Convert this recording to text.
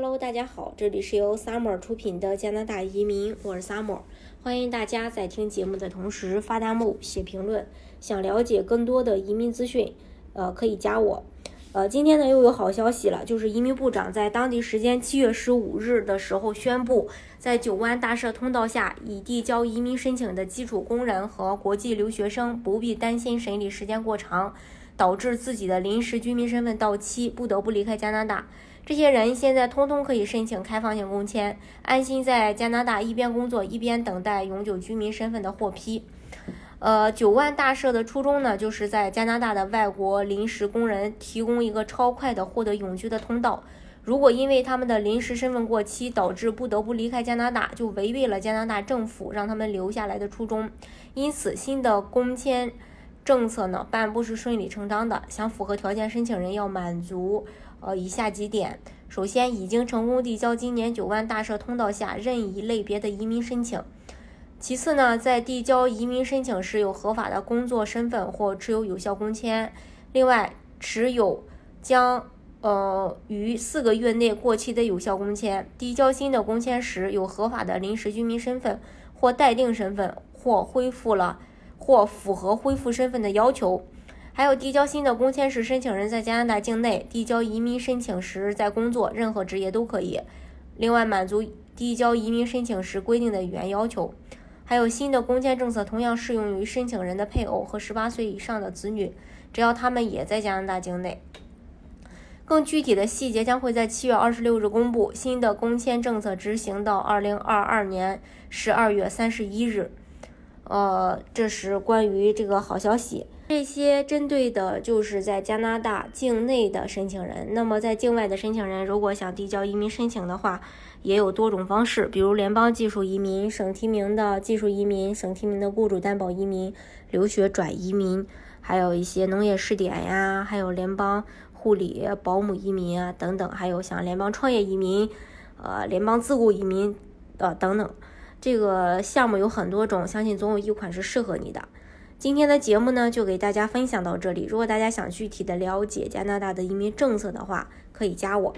Hello，大家好，这里是由 Summer 出品的加拿大移民，我是 Summer，欢迎大家在听节目的同时发弹幕、写评论。想了解更多的移民资讯，呃，可以加我。呃，今天呢又有好消息了，就是移民部长在当地时间七月十五日的时候宣布，在九湾大赦通道下，已递交移民申请的基础工人和国际留学生不必担心审理时间过长，导致自己的临时居民身份到期，不得不离开加拿大。这些人现在通通可以申请开放性工签，安心在加拿大一边工作一边等待永久居民身份的获批。呃，九万大赦的初衷呢，就是在加拿大的外国临时工人提供一个超快的获得永居的通道。如果因为他们的临时身份过期，导致不得不离开加拿大，就违背了加拿大政府让他们留下来的初衷。因此，新的工签政策呢，颁布是顺理成章的。想符合条件申请人要满足。呃，以下几点：首先，已经成功递交今年九万大赦通道下任意类别的移民申请；其次呢，在递交移民申请时有合法的工作身份或持有有效工签；另外，持有将呃于四个月内过期的有效工签；递交新的工签时有合法的临时居民身份或待定身份，或恢复了或符合恢复身份的要求。还有递交新的工签时，申请人在加拿大境内递交移民申请时在工作，任何职业都可以。另外，满足递交移民申请时规定的语言要求。还有新的工签政策同样适用于申请人的配偶和十八岁以上的子女，只要他们也在加拿大境内。更具体的细节将会在七月二十六日公布。新的工签政策执行到二零二二年十二月三十一日。呃，这是关于这个好消息。这些针对的就是在加拿大境内的申请人。那么在境外的申请人，如果想递交移民申请的话，也有多种方式，比如联邦技术移民、省提名的技术移民、省提名的雇主担保移民、留学转移民，还有一些农业试点呀，还有联邦护理保姆移民啊等等，还有像联邦创业移民、呃联邦自雇移民呃等等。这个项目有很多种，相信总有一款是适合你的。今天的节目呢，就给大家分享到这里。如果大家想具体的了解加拿大的移民政策的话，可以加我。